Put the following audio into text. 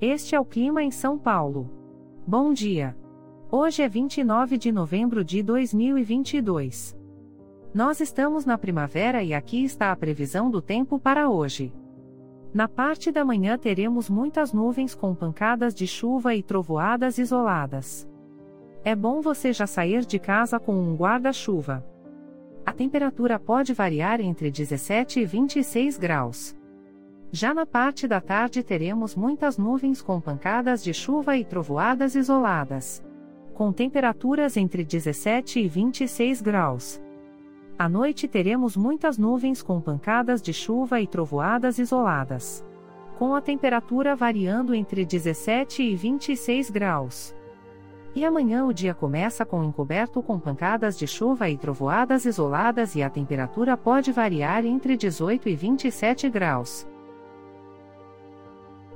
Este é o clima em São Paulo. Bom dia. Hoje é 29 de novembro de 2022. Nós estamos na primavera e aqui está a previsão do tempo para hoje. Na parte da manhã teremos muitas nuvens com pancadas de chuva e trovoadas isoladas. É bom você já sair de casa com um guarda-chuva. A temperatura pode variar entre 17 e 26 graus. Já na parte da tarde teremos muitas nuvens com pancadas de chuva e trovoadas isoladas. Com temperaturas entre 17 e 26 graus. À noite teremos muitas nuvens com pancadas de chuva e trovoadas isoladas. Com a temperatura variando entre 17 e 26 graus. E amanhã o dia começa com encoberto com pancadas de chuva e trovoadas isoladas e a temperatura pode variar entre 18 e 27 graus.